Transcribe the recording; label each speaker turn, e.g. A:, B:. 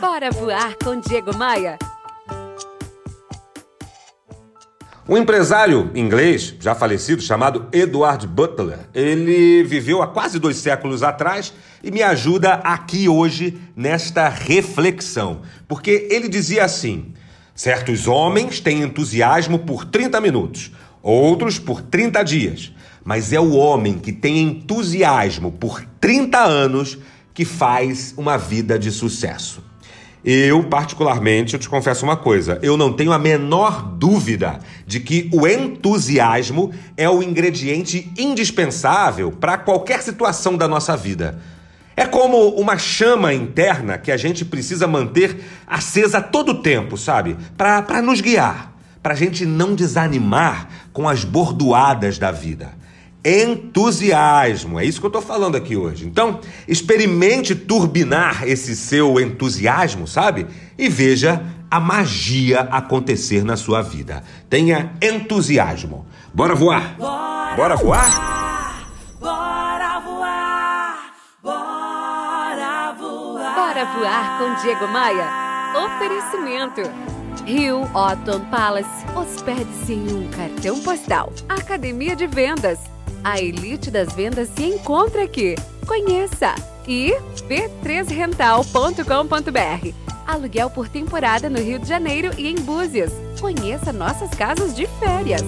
A: Bora voar com Diego Maia.
B: Um empresário inglês, já falecido, chamado Edward Butler, ele viveu há quase dois séculos atrás e me ajuda aqui hoje nesta reflexão. Porque ele dizia assim: certos homens têm entusiasmo por 30 minutos, outros por 30 dias, mas é o homem que tem entusiasmo por 30 anos que faz uma vida de sucesso. Eu, particularmente, eu te confesso uma coisa: eu não tenho a menor dúvida de que o entusiasmo é o ingrediente indispensável para qualquer situação da nossa vida. É como uma chama interna que a gente precisa manter acesa todo o tempo, sabe? Para nos guiar, para a gente não desanimar com as bordoadas da vida entusiasmo. É isso que eu estou falando aqui hoje. Então, experimente turbinar esse seu entusiasmo, sabe? E veja a magia acontecer na sua vida. Tenha entusiasmo. Bora voar? Bora, Bora voar?
A: Bora voar! Bora voar! Bora voar com Diego Maia. Oferecimento. Rio Otton Palace. Hospede-se em um cartão postal. Academia de Vendas. A elite das vendas se encontra aqui. Conheça! E b3rental.com.br. Aluguel por temporada no Rio de Janeiro e em Búzios. Conheça nossas casas de férias.